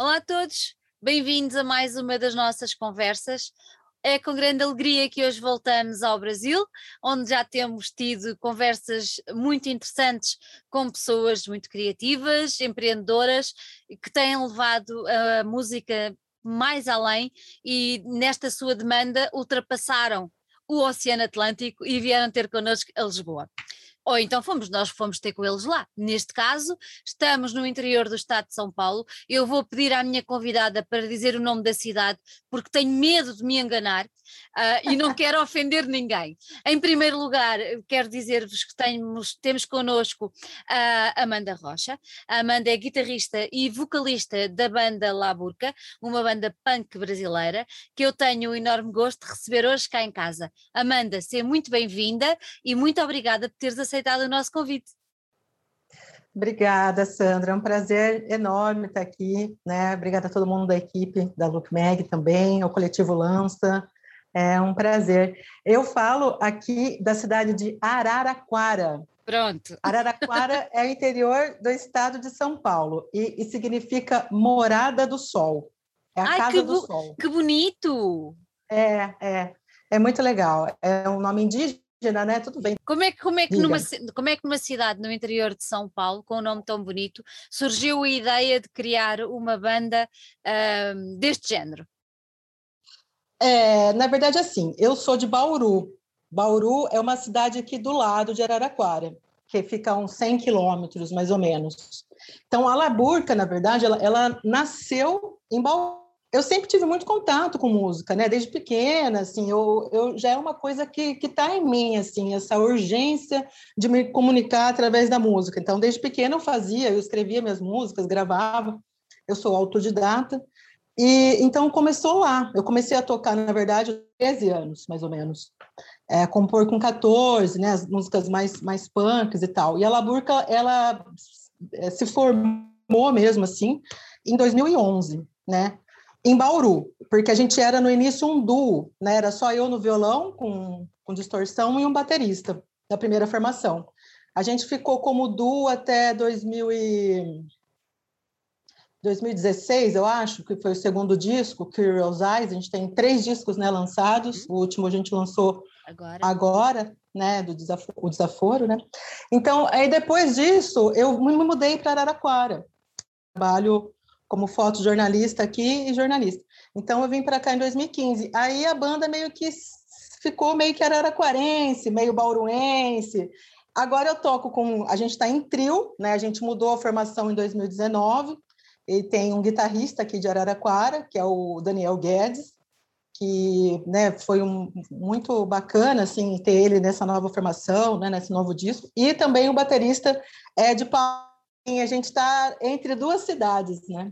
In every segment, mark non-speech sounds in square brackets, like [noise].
Olá a todos, bem-vindos a mais uma das nossas conversas. É com grande alegria que hoje voltamos ao Brasil, onde já temos tido conversas muito interessantes com pessoas muito criativas, empreendedoras, que têm levado a música mais além e nesta sua demanda ultrapassaram o Oceano Atlântico e vieram ter connosco a Lisboa ou então fomos nós fomos ter com eles lá. Neste caso, estamos no interior do estado de São Paulo. Eu vou pedir à minha convidada para dizer o nome da cidade, porque tenho medo de me enganar uh, e não quero [laughs] ofender ninguém. Em primeiro lugar, quero dizer-vos que temos, temos connosco a Amanda Rocha. A Amanda é guitarrista e vocalista da banda La Burca, uma banda punk brasileira, que eu tenho o enorme gosto de receber hoje cá em casa. Amanda, seja muito bem-vinda e muito obrigada por teres aceitado o nosso convite. Obrigada, Sandra. É um prazer enorme estar aqui. Né? Obrigada a todo mundo da equipe da Look Mag também, ao coletivo Lança. É um prazer. Eu falo aqui da cidade de Araraquara. Pronto. Araraquara [laughs] é o interior do estado de São Paulo e, e significa morada do sol. É a Ai, casa do sol. Que bonito! É, é. É muito legal. É um nome indígena, né? Tudo bem. Como é, como, é que numa, como é que numa cidade no interior de São Paulo, com um nome tão bonito, surgiu a ideia de criar uma banda uh, deste género? É, na verdade, assim, eu sou de Bauru. Bauru é uma cidade aqui do lado de Araraquara, que fica a uns 100 quilômetros, mais ou menos. Então, a Laburca, na verdade, ela, ela, nasceu em Bauru. Eu sempre tive muito contato com música, né? Desde pequena, assim, eu, eu já é uma coisa que está em mim, assim, essa urgência de me comunicar através da música. Então, desde pequena eu fazia, eu escrevia minhas músicas, gravava. Eu sou autodidata. E então começou lá. Eu comecei a tocar, na verdade, 13 anos, mais ou menos. É, compor com 14, né, as músicas mais mais punks e tal. E a Laburca, ela é, se formou mesmo assim em 2011, né? Em Bauru, porque a gente era no início um duo, né? Era só eu no violão com, com distorção e um baterista da primeira formação. A gente ficou como duo até 2000 e 2016, eu acho, que foi o segundo disco, Curious Eyes, a gente tem três discos né, lançados, uhum. o último a gente lançou agora, agora né, do desaforo, o desaforo, né? Então, aí depois disso, eu me mudei para Araraquara. Trabalho como fotojornalista aqui e jornalista. Então, eu vim para cá em 2015. Aí a banda meio que ficou meio que araraquarense, meio bauruense. Agora eu toco com... A gente está em trio, né? A gente mudou a formação em 2019 ele tem um guitarrista aqui de Araraquara, que é o Daniel Guedes, que né, foi um, muito bacana assim, ter ele nessa nova formação, né, nesse novo disco. E também o baterista Ed Paulinho. A gente está entre duas cidades, né?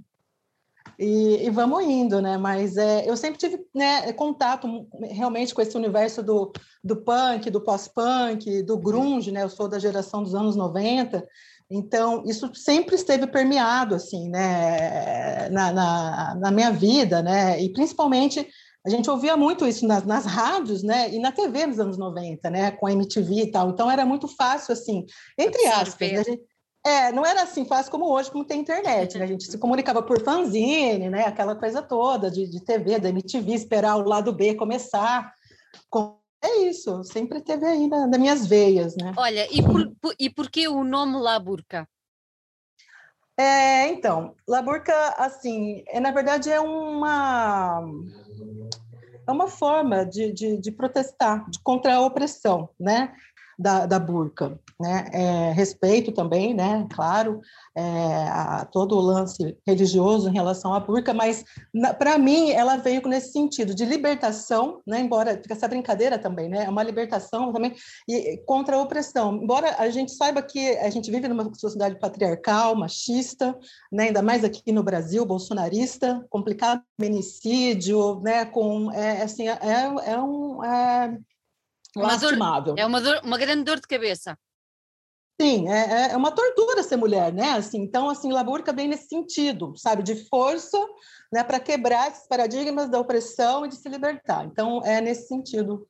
E, e, vamos indo, né? Mas é, eu sempre tive né, contato realmente com esse universo do, do punk, do pós-punk, do grunge, né? Eu sou da geração dos anos 90, então, isso sempre esteve permeado, assim, né, na, na, na, minha vida, né, e principalmente a gente ouvia muito isso nas, nas, rádios, né, e na TV nos anos 90, né, com a MTV e tal, então era muito fácil, assim, entre aspas, né, gente, é, não era assim fácil como hoje, como tem internet, né, a gente se comunicava por fanzine, né, aquela coisa toda de, de TV, da MTV, esperar o lado B começar, com é isso, sempre teve aí na, nas minhas veias, né? Olha, e por, por, e por que o nome Laburca? É, então, Laburca, assim, é, na verdade é uma é uma forma de, de, de protestar de, contra a opressão, né? Da, da burca, né? É, respeito também, né? Claro, é, a, todo o lance religioso em relação à burca, mas para mim ela veio nesse sentido de libertação, né? Embora fica essa brincadeira também, né? É uma libertação também e contra a opressão. Embora a gente saiba que a gente vive numa sociedade patriarcal, machista, né? Ainda mais aqui no Brasil, bolsonarista, complicado, feminicídio, né? Com é, assim é, é um é, lastimável. Dor, é uma, dor, uma grande dor de cabeça. Sim, é, é, é uma tortura ser mulher, né? Assim, então, assim, Laburca vem nesse sentido, sabe, de força, né, para quebrar esses paradigmas da opressão e de se libertar. Então, é nesse sentido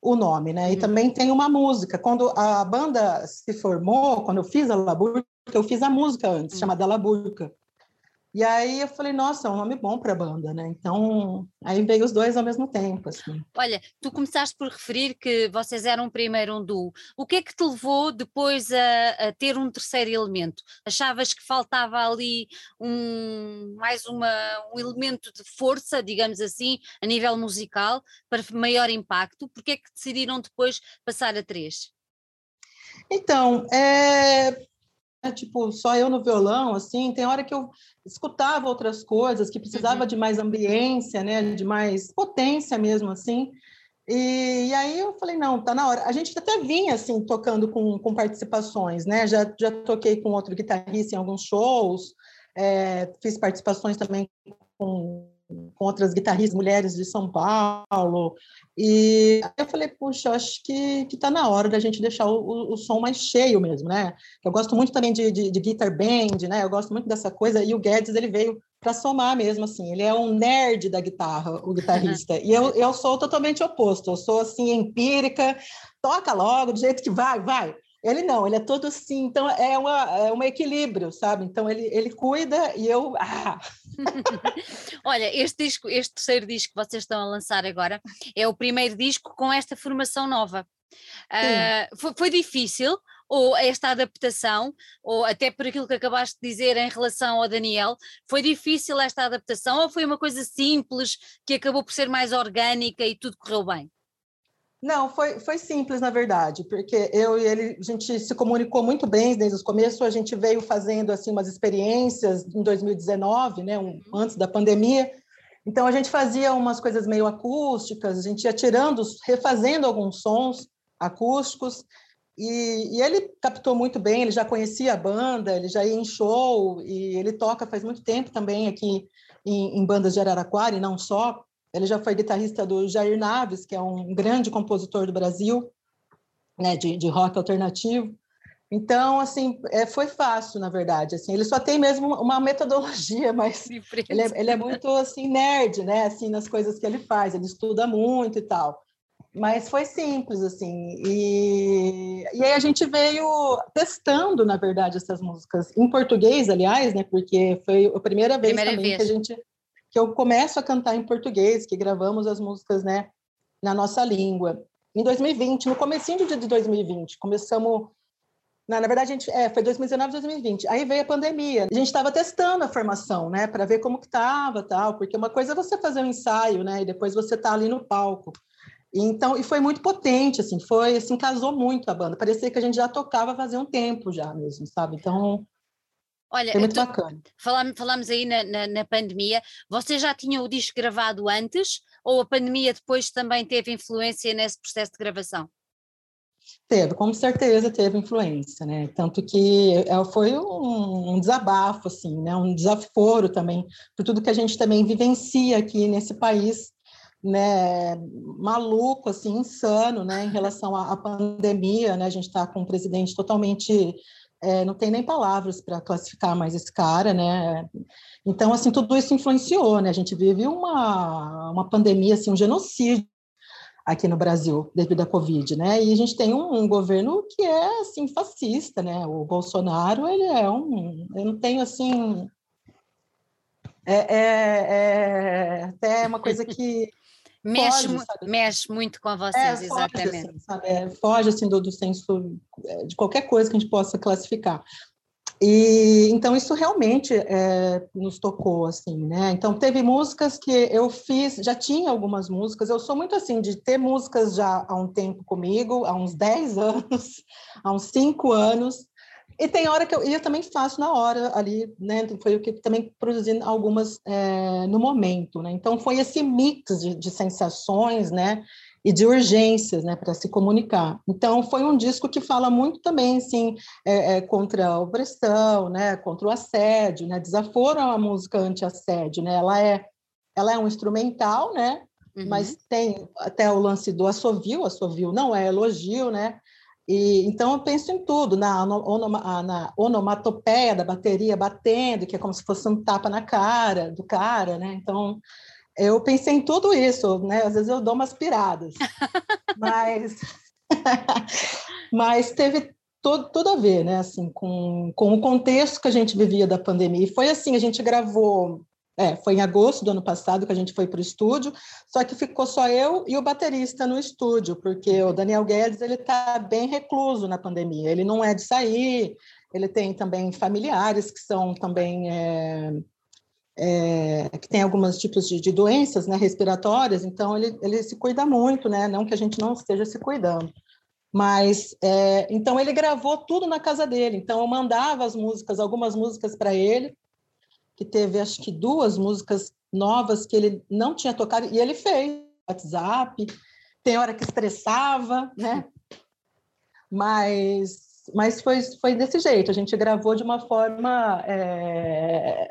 o nome, né? E uhum. também tem uma música. Quando a banda se formou, quando eu fiz a Laburca, eu fiz a música antes, uhum. chamada Laburca. E aí eu falei, nossa, é um nome bom para a banda, né? Então, aí veio os dois ao mesmo tempo, assim. Olha, tu começaste por referir que vocês eram primeiro um duo. O que é que te levou depois a, a ter um terceiro elemento? Achavas que faltava ali um mais uma, um elemento de força, digamos assim, a nível musical, para maior impacto? Por que é que decidiram depois passar a três? Então, é, tipo, só eu no violão, assim, tem hora que eu escutava outras coisas, que precisava uhum. de mais ambiência, né, de mais potência mesmo, assim, e, e, aí eu falei, não, tá na hora. A gente até vinha, assim, tocando com, com participações, né, já, já toquei com outro guitarrista em alguns shows, é, fiz participações também com com outras guitarristas mulheres de São Paulo. E aí eu falei, puxa, acho que está na hora da gente deixar o, o, o, som mais cheio mesmo, né? Eu gosto muito também de, de, de, guitar band, né? Eu gosto muito dessa coisa. E o Guedes, ele veio para somar mesmo, assim. Ele é um nerd da guitarra, o guitarrista. e eu, eu sou totalmente oposto. Eu sou, assim, empírica. Toca logo, do jeito que vai, vai. Ele não, ele é todo assim, então é, uma, é um equilíbrio, sabe? Então ele, ele cuida e eu. [laughs] Ah. [laughs] Olha, este disco, este terceiro disco que vocês estão a lançar agora, é o primeiro disco com esta formação nova. Uh, foi, foi, difícil, ou esta adaptação, ou até por aquilo que acabaste de dizer em relação ao Daniel, foi difícil esta adaptação ou foi uma coisa simples que acabou por ser mais orgânica e tudo correu bem? Não, foi, foi simples, na verdade, porque eu e ele, a gente se comunicou muito bem desde o começo, a gente veio fazendo, assim, umas experiências em 2019, né, um, uhum. antes da pandemia, então a gente fazia umas coisas meio acústicas, a gente ia tirando, refazendo alguns sons acústicos, e, e, ele captou muito bem, ele já conhecia a banda, ele já ia em show, e ele toca faz muito tempo também aqui em, em bandas de Araraquara, e não só, ele já foi guitarrista do Jair Naves, que é um grande compositor do Brasil, né, de, de rock alternativo. Então, assim, é, foi fácil, na verdade. Assim, ele só tem mesmo uma metodologia, [laughs] mas ele é, ele é, muito assim nerd, né? Assim, nas coisas que ele faz. Ele estuda muito e tal. Mas foi simples, assim. E, e aí a gente veio testando, na verdade, essas músicas em português, aliás, né? Porque foi a primeira vez primeira também vez. que a gente que eu começo a cantar em português, que gravamos as músicas, né, na nossa língua. Em 2020, no comecinho de 2020, começamos na, verdade, a gente, é, foi 2019, 2020. Aí veio a pandemia. A gente estava testando a formação, né, para ver como que estava, tal, porque uma coisa é você fazer um ensaio, né, e depois você tá ali no palco. Então, e foi muito potente, assim, foi, assim, casou muito a banda. Parecia que a gente já tocava fazia um tempo já mesmo, sabe? Então, Olha, muito tu, bacana. Falámos, falámos aí na, na, na, pandemia, você já tinha o disco gravado antes ou a pandemia depois também teve influência nesse processo de gravação? Teve, com certeza teve influência, né? Tanto que é, foi um, um, desabafo, assim, né? Um desaforo também por tudo que a gente também vivencia aqui nesse país, né? Maluco, assim, insano, né? Em relação à, à pandemia, né? A gente está com um presidente totalmente é, não tem nem palavras para classificar mais esse cara, né? Então, assim, tudo isso influenciou, né? A gente vive uma, uma pandemia, assim, um genocídio aqui no Brasil devido à Covid, né? E a gente tem um, um, governo que é assim fascista, né? O Bolsonaro ele é um, eu não tenho assim, é, é, é até uma coisa que Mexe, foge, mexe muito com vocês, é, exatamente. Foge, assim, é, foge assim do, do senso é, de qualquer coisa que a gente possa classificar. E então isso realmente é, nos tocou assim, né? Então teve músicas que eu fiz, já tinha algumas músicas. Eu sou muito assim de ter músicas já há um tempo comigo, há uns 10 [laughs] anos, há uns 5 anos, e tem hora que eu, eu também faço na hora ali, né? Foi o que também produzi algumas é, no momento, né? Então foi esse mix de, de sensações, né? E de urgências, né? Para se comunicar. Então foi um disco que fala muito também, assim, é, é, contra a opressão, né? Contra o assédio, né? Desaforo é uma música anti-assédio, né? Ela é, ela é um instrumental, né? Uhum. Mas tem até o lance do assovio, assovio não é elogio, né? E, então, eu penso em tudo, na, onoma, na onomatopeia da bateria batendo, que é como se fosse um tapa na cara do cara, né? Então, eu pensei em tudo isso, né? Às vezes eu dou umas piradas, [laughs] mas, [laughs] mas teve todo, tudo a ver, né? Assim, com, com o contexto que a gente vivia da pandemia. E foi assim, a gente gravou é, foi em agosto do ano passado que a gente foi para o estúdio, só que ficou só eu e o baterista no estúdio, porque o Daniel Guedes ele está bem recluso na pandemia, ele não é de sair, ele tem também familiares que são também é, é, que tem alguns tipos de, de, doenças né, respiratórias, então ele, ele se cuida muito, né? Não que a gente não esteja se cuidando. Mas é, então ele gravou tudo na casa dele. Então eu mandava as músicas, algumas músicas para ele, que teve acho que duas músicas novas que ele não tinha tocado e ele fez WhatsApp. Tem hora que estressava, né? Mas mas foi, foi desse jeito. A gente gravou de uma forma é,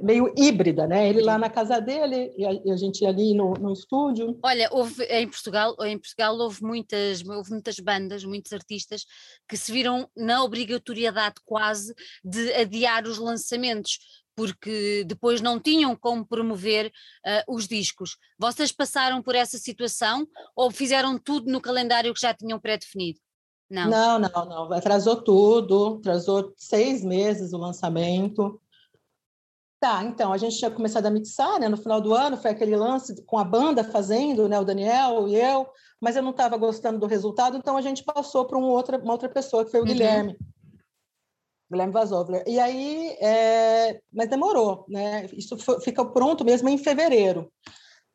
meio híbrida, né? Ele lá na casa dele e a, e a gente ali no, no, estúdio. Olha, houve em Portugal, em Portugal houve muitas, houve muitas bandas, muitos artistas que se viram na obrigatoriedade quase de adiar os lançamentos porque depois não tinham como promover uh, os discos. Vocês passaram por essa situação ou fizeram tudo no calendário que já tinham pré-definido? Não. não, não, não. Atrasou tudo, atrasou seis meses o lançamento. Tá, então, a gente tinha começado a mixar, né? No final do ano, foi aquele lance com a banda fazendo, né? O Daniel e eu, mas eu não estava gostando do resultado, então a gente passou para um outra, uma outra pessoa, que foi o uhum. Guilherme. Guilherme Vasovler. E aí, é, mas demorou, né? Isso foi, fica pronto mesmo em fevereiro.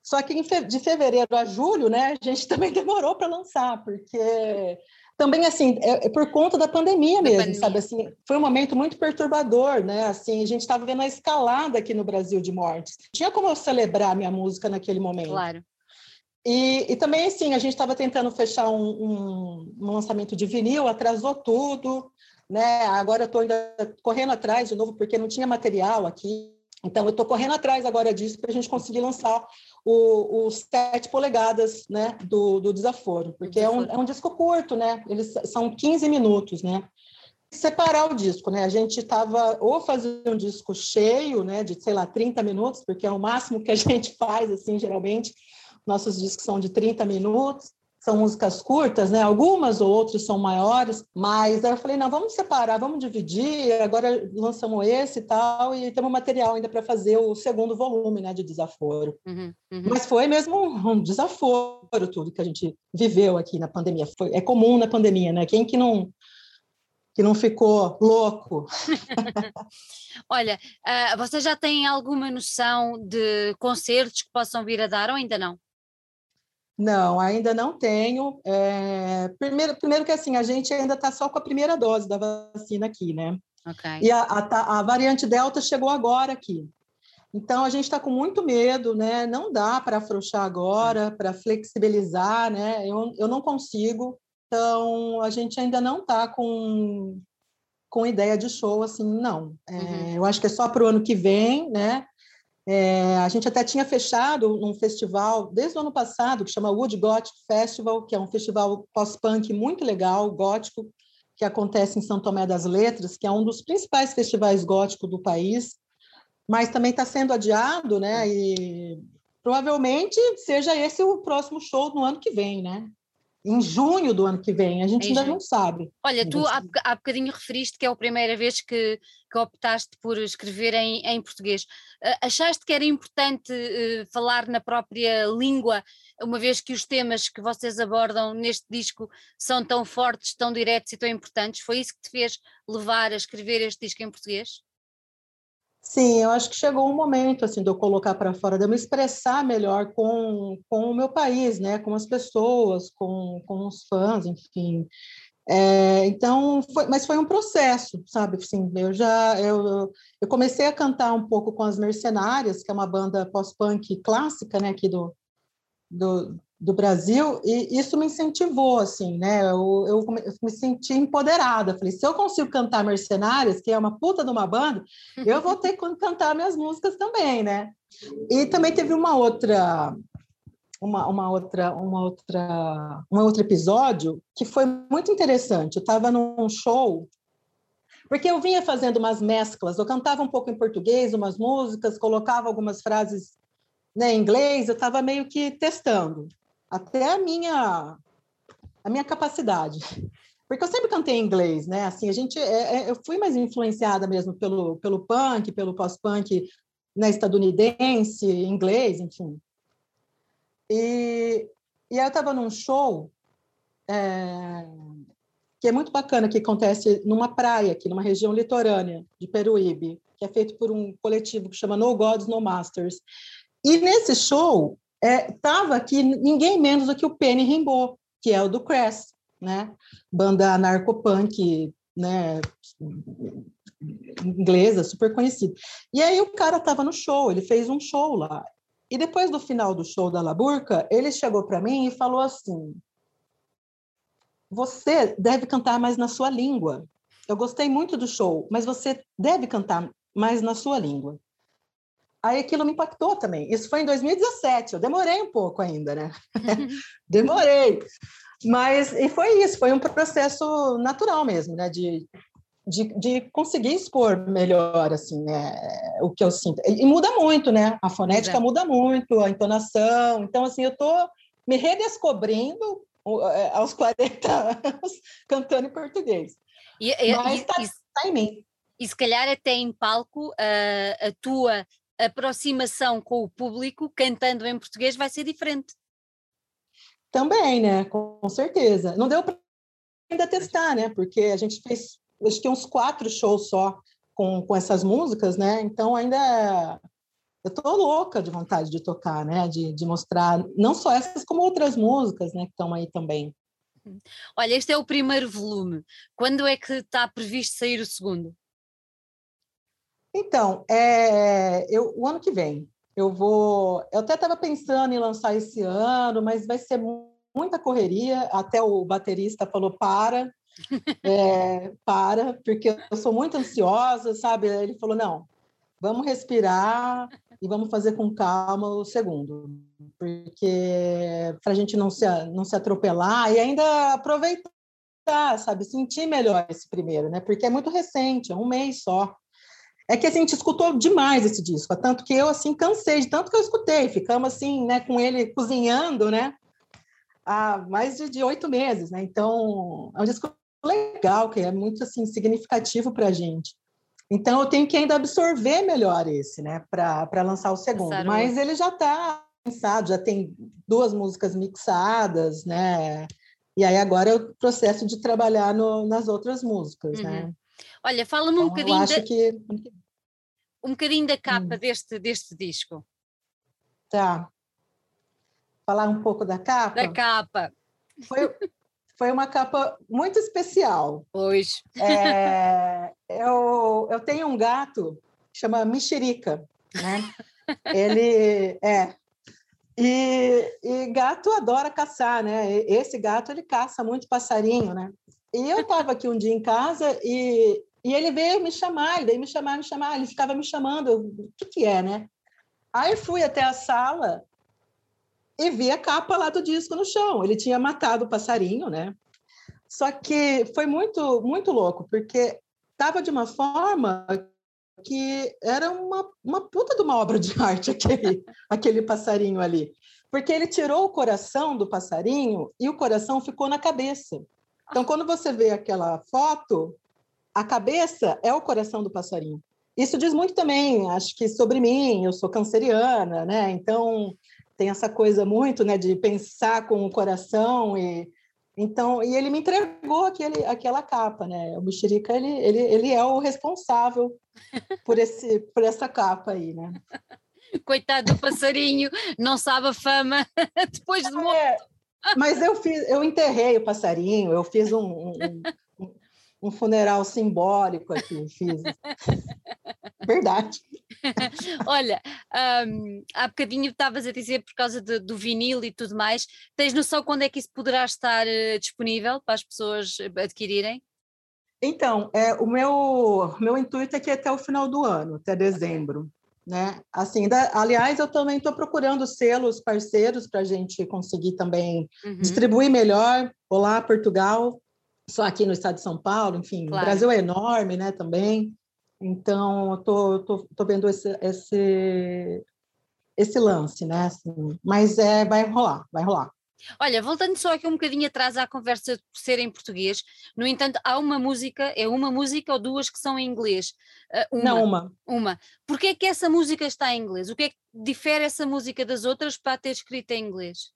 Só que fe, de fevereiro a julho, né, a gente [laughs] também demorou para lançar, porque também assim é, é, por conta da pandemia mesmo, pandemia. sabe assim, foi um momento muito perturbador, né? Assim, a gente estava vendo a escalada aqui no Brasil de mortes. Tinha como eu celebrar minha música naquele momento. Claro. E, e também assim, a gente estava tentando fechar um, um, um lançamento de vinil, atrasou tudo né? Agora eu estou ainda correndo atrás de novo, porque não tinha material aqui. Então, eu estou correndo atrás agora disso para a gente conseguir lançar os sete polegadas né, do, do desaforo, porque é um, é um disco curto, né? Eles são 15 minutos, né? Separar o disco, né? A gente estava ou fazendo um disco cheio, né, de sei lá, 30 minutos, porque é o máximo que a [laughs] gente faz, assim, geralmente. Nossos discos são de 30 minutos, são músicas curtas, né? Algumas ou outras são maiores, mas eu falei, não, vamos separar, vamos dividir, agora lançamos esse e tal, e temos material ainda para fazer o segundo volume, né, de desaforo. Uhum, uhum. Mas foi mesmo um desaforo tudo que a gente viveu aqui na pandemia. Foi, é comum na pandemia, né? Quem que não que não ficou louco. [laughs] Olha, uh, você já tem alguma noção de concertos que possam vir a dar ou ainda não? Não, ainda não tenho. É, primeiro, primeiro que assim, a gente ainda está só com a primeira dose da vacina aqui, né? Okay. E a, a, a variante Delta chegou agora aqui. Então, a gente está com muito medo, né? Não dá para afrouxar agora, para flexibilizar, né? Eu, eu não consigo. Então, a gente ainda não está com, com ideia de show, assim, não. É, uhum. Eu acho que é só para o ano que vem, né? É, a gente até tinha fechado um festival desde o ano passado, que chama Wood Gothic Festival, que é um festival pós-punk muito legal, gótico, que acontece em São Tomé das Letras, que é um dos principais festivais góticos do país, mas também está sendo adiado, né? E provavelmente seja esse o próximo show no ano que vem, né? Em junho do ano que vem, a gente ainda junho. não sabe. Olha, tu há, há bocadinho referiste que é a primeira vez que, que optaste por escrever em, em português. Uh, achaste que era importante uh, falar na própria língua, uma vez que os temas que vocês abordam neste disco são tão fortes, tão diretos e tão importantes? Foi isso que te fez levar a escrever este disco em português? Sim, eu acho que chegou um momento assim de eu colocar para fora, de eu me expressar melhor com, com o meu país, né, com as pessoas, com, com os fãs, enfim. É, então, foi, mas foi um processo, sabe? Assim, eu já eu, eu comecei a cantar um pouco com as Mercenárias, que é uma banda pós-punk clássica, né, aqui do, do, do Brasil, e isso me incentivou, assim, né? Eu, eu, me senti empoderada. Falei, se eu consigo cantar Mercenárias, que é uma puta de uma banda, eu vou ter que [laughs] cantar minhas músicas também, né? E também teve uma outra, uma, uma outra, uma outra, um outro episódio que foi muito interessante. Eu estava num show porque eu vinha fazendo umas mesclas, eu cantava um pouco em português, umas músicas, colocava algumas frases né, em inglês, eu estava meio que testando até a minha a minha capacidade. porque eu sempre cantei em inglês, né? Assim, a gente, é, é, eu fui mais influenciada mesmo pelo, pelo punk, pelo pós-punk né, estadunidense, inglês, enfim. E, e aí eu estava num show é, que é muito bacana, que acontece numa praia aqui, numa região litorânea de Peruíbe, que é feito por um coletivo que chama No Gods, No Masters. E nesse show estava é, aqui ninguém menos do que o Penny Rimbaud, que é o do Crass, né? Banda narcopunk, né? Inglesa, super conhecida. E aí o cara estava no show, ele fez um show lá. E depois do final do show da Laburca, ele chegou para mim e falou assim: Você deve cantar mais na sua língua. Eu gostei muito do show, mas você deve cantar mais na sua língua. Aí aquilo me impactou também. Isso foi em 2017, eu demorei um pouco ainda, né? [laughs] demorei. Mas e foi isso, foi um processo natural mesmo, né? De, de, de conseguir expor melhor, assim, né? O que eu sinto. E, e muda muito, né? A fonética muda muito, a entonação. Então, assim, eu estou me redescobrindo é, aos 40 anos [laughs] cantando em português. E, Mas está tá em mim. E se calhar até em palco a, a tua aproximação com o público cantando em português vai ser diferente. Também, né? Com certeza. Não deu para ainda testar, né? Porque a gente fez, acho que uns quatro shows só com, com essas músicas, né? Então ainda eu tô louca de vontade de tocar, né? De, de mostrar não só essas como outras músicas, né? Que estão aí também. Olha, este é o primeiro volume. Quando é que está previsto sair o segundo? Então, é, eu, o ano que vem, eu vou. Eu até estava pensando em lançar esse ano, mas vai ser muita correria. Até o baterista falou: para, é, para, porque eu sou muito ansiosa, sabe? Ele falou: não, vamos respirar e vamos fazer com calma o segundo, porque para a gente não se, não se atropelar e ainda aproveitar, sabe? Sentir melhor esse primeiro, né? Porque é muito recente, é um mês só. É que assim, a gente escutou demais esse disco, tanto que eu assim cansei de tanto que eu escutei, ficamos assim, né, com ele cozinhando, né, há mais de oito meses, né? Então é um disco legal, que é muito assim significativo para a gente. Então eu tenho que ainda absorver melhor esse, né, para lançar o segundo. Mas ele já está pensado, já tem duas músicas mixadas, né? E aí agora é o processo de trabalhar no, nas outras músicas, né? uhum. né? Olha, fala-me um então, bocadinho. Da, que... Um bocadinho da capa hum. deste, deste disco. Tá. Falar um pouco da capa? Da capa. Foi, foi uma capa muito especial. Pois. É, eu, eu tenho um gato que chama Mexerica, né? Ele é. E, e gato adora caçar, né? Esse gato ele caça muito passarinho, né? E eu estava aqui um dia em casa e, e ele veio me chamar, ele veio me chamar, me chamar, ele ficava me chamando, o que, que é, né? Aí fui até a sala e vi a capa lá do disco no chão. Ele tinha matado o passarinho, né? Só que foi muito, muito louco, porque estava de uma forma que era uma, uma puta de uma obra de [laughs] arte aquele, aquele passarinho ali. Porque ele tirou o coração do passarinho e o coração ficou na cabeça. Então, quando você vê aquela foto, a cabeça é o coração do passarinho. Isso diz muito também, acho que sobre mim, eu sou canceriana, né? Então, tem essa coisa muito, né, de pensar com o coração e então, e ele me entregou aquele, aquela capa, né? O Mexerica, ele, ele, ele é o responsável por, esse, por essa capa aí, né? [laughs] Coitado do passarinho, não sabe a fama [laughs] depois de morto. É, mas eu fiz, eu enterrei o passarinho, eu fiz um, um, um funeral simbólico aqui, fiz. Verdade. [laughs] Olha, um, há bocadinho estavas a dizer por causa de, do vinil e tudo mais. Tens noção quando é que isso poderá estar uh, disponível para as pessoas adquirirem? Então, é, o meu, meu intuito é que até o final do ano, até dezembro. Né? Assim, da, aliás, eu também estou procurando selos parceiros para a gente conseguir também uhum. distribuir melhor. Olá, Portugal, só aqui no estado de São Paulo, enfim, claro. o Brasil é enorme, né, também. Então, eu tô, tô, tô vendo esse, esse, esse lance, né? Assim, mas é, vai rolar, vai rolar. Olha, voltando só aqui um bocadinho atrás à conversa de ser em português, no entanto, há uma música, é uma música ou duas que são em inglês? Uh, uma, Não, uma. Uma. Porquê é que essa música está em inglês? O que é que difere essa música das outras para ter escrita em inglês?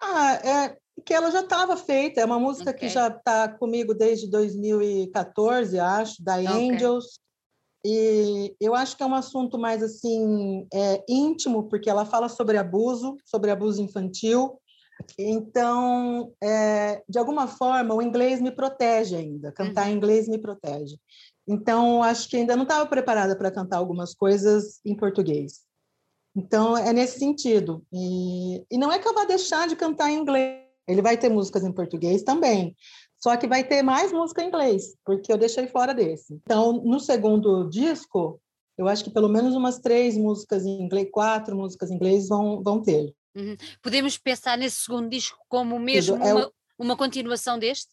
Ah, é que ela já estava feita, é uma música okay. que já está comigo desde 2014, acho, da okay. Angels. E eu acho que é um assunto mais assim é, íntimo, porque ela fala sobre abuso, sobre abuso infantil. Então, é, de alguma forma, o inglês me protege ainda. Cantar uhum. em inglês me protege. Então, acho que ainda não estava preparada para cantar algumas coisas em português. Então, é nesse sentido. E, e não é que eu vá deixar de cantar em inglês. Ele vai ter músicas em português também. Só que vai ter mais música em inglês, porque eu deixei fora desse. Então, no segundo disco, eu acho que pelo menos umas três músicas em inglês, quatro músicas em inglês vão, vão ter. Uhum. Podemos pensar nesse segundo disco como mesmo é uma, uma continuação deste?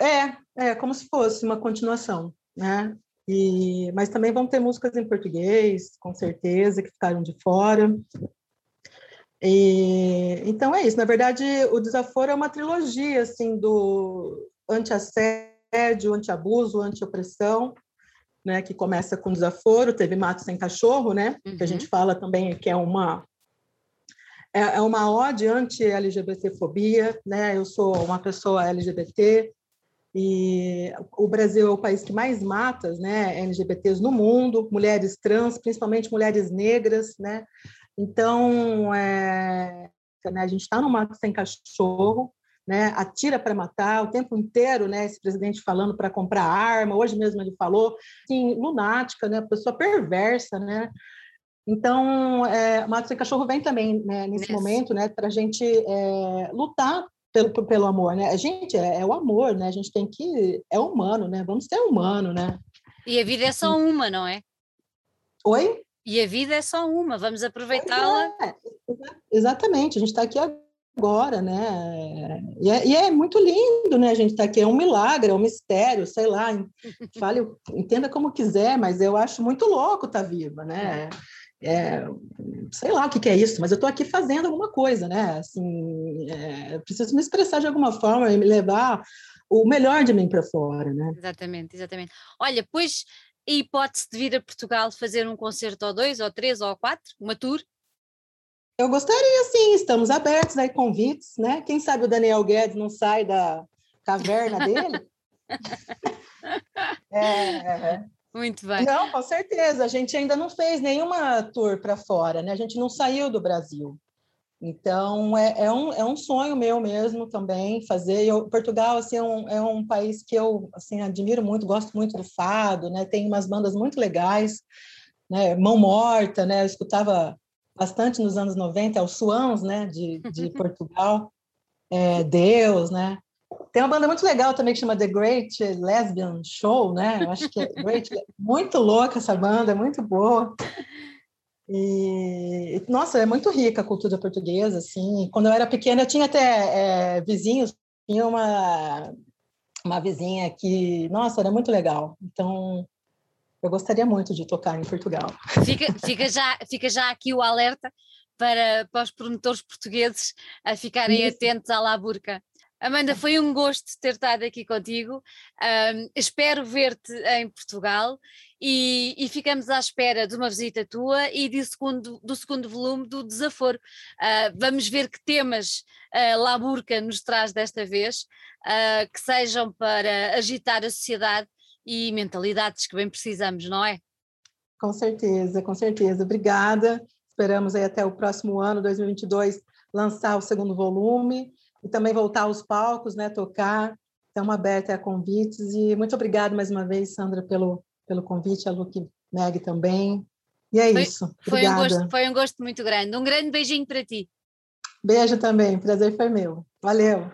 É, é como se fosse uma continuação, né? E, mas também vão ter músicas em português, com certeza, que ficaram de fora. E, então é isso. Na verdade, o desaforo é uma trilogia assim do anti-assédio, anti-abuso, anti-opressão, né? Que começa com desaforo. Teve Mato sem cachorro, né? Uhum. Que a gente uhum. fala também que é uma é, é uma ode anti-LGBTfobia, né? Eu sou uma pessoa LGBT e o Brasil é o país que mais mata, né? LGBTs no mundo, mulheres trans, principalmente mulheres negras, né? Então, é, né, a gente está no mato sem cachorro, né, atira para matar o tempo inteiro, né, esse presidente falando para comprar arma, hoje mesmo ele falou, assim, lunática, né, pessoa perversa, né, então, é, Mato Sem Cachorro vem também né, nesse Isso. momento, né, para a gente é, lutar pelo, pelo amor, né? A gente é, é, o amor, né? A gente tem que é humano, né? Vamos ser humano, né? E a vida é só uma, não é? Oi? E a vida é só uma, vamos aproveitá-la. É, exatamente, a gente está aqui agora, né? E é, e é, muito lindo, né? A gente está aqui, é um milagre, é um mistério, sei lá, [laughs] fale, entenda como quiser, mas eu acho muito louco estar tá viva, né? É, sei lá o que, que, é isso, mas eu estou aqui fazendo alguma coisa, né? Assim, é, preciso me expressar de alguma forma e me levar o melhor de mim para fora, né? Exatamente, exatamente. Olha, pois a hipótese de vir a Portugal fazer um concerto ou dois, ou três, ou quatro, uma tour? Eu gostaria, sim, estamos abertos aí, convites, né? Quem sabe o Daniel Guedes não sai da caverna dele? [laughs] É, é, é. Muito bem. Não, com certeza. A gente ainda não fez nenhuma tour para fora, né? A gente não saiu do Brasil. Então, é, é, um, é um sonho meu mesmo também fazer. Eu, Portugal, assim, é um, é um país que eu, assim, admiro muito, gosto muito do fado, né? Tem umas bandas muito legais, né? Mão Morta, né? Eu escutava bastante nos anos 90, é o Swans, né? De, de [laughs] Portugal. É, Deus, né? Tem uma banda muito legal também que chama The Great Lesbian Show, né? Eu acho que é Great, muito louca essa banda, é muito boa. E, nossa, é muito rica a cultura portuguesa, assim. Quando eu era pequena, eu tinha até é, vizinhos, tinha uma, uma vizinha que, nossa, era muito legal. Então, eu gostaria muito de tocar em Portugal. Fica, fica, já, fica já aqui o alerta para, para os promotores portugueses a ficarem Isso. atentos à Laburca. Amanda, foi um gosto ter estado aqui contigo. Um, espero ver-te em Portugal e, e, ficamos à espera de uma visita tua e de segundo, do segundo volume do Desaforo. Uh, vamos ver que temas uh, Laburca nos traz desta vez, uh, que sejam para agitar a sociedade e mentalidades que bem precisamos, não é? Com certeza, com certeza. Obrigada. Esperamos aí até o próximo ano, 2022, lançar o segundo volume e também voltar aos palcos, né, tocar. Estamos abertos a convites e muito obrigada mais uma vez, Sandra, pelo, pelo convite, a Luke Meg também. E é foi, isso. Foi um, gosto, foi um gosto muito grande. Um grande beijinho para ti. Beijo também, prazer foi meu. Valeu.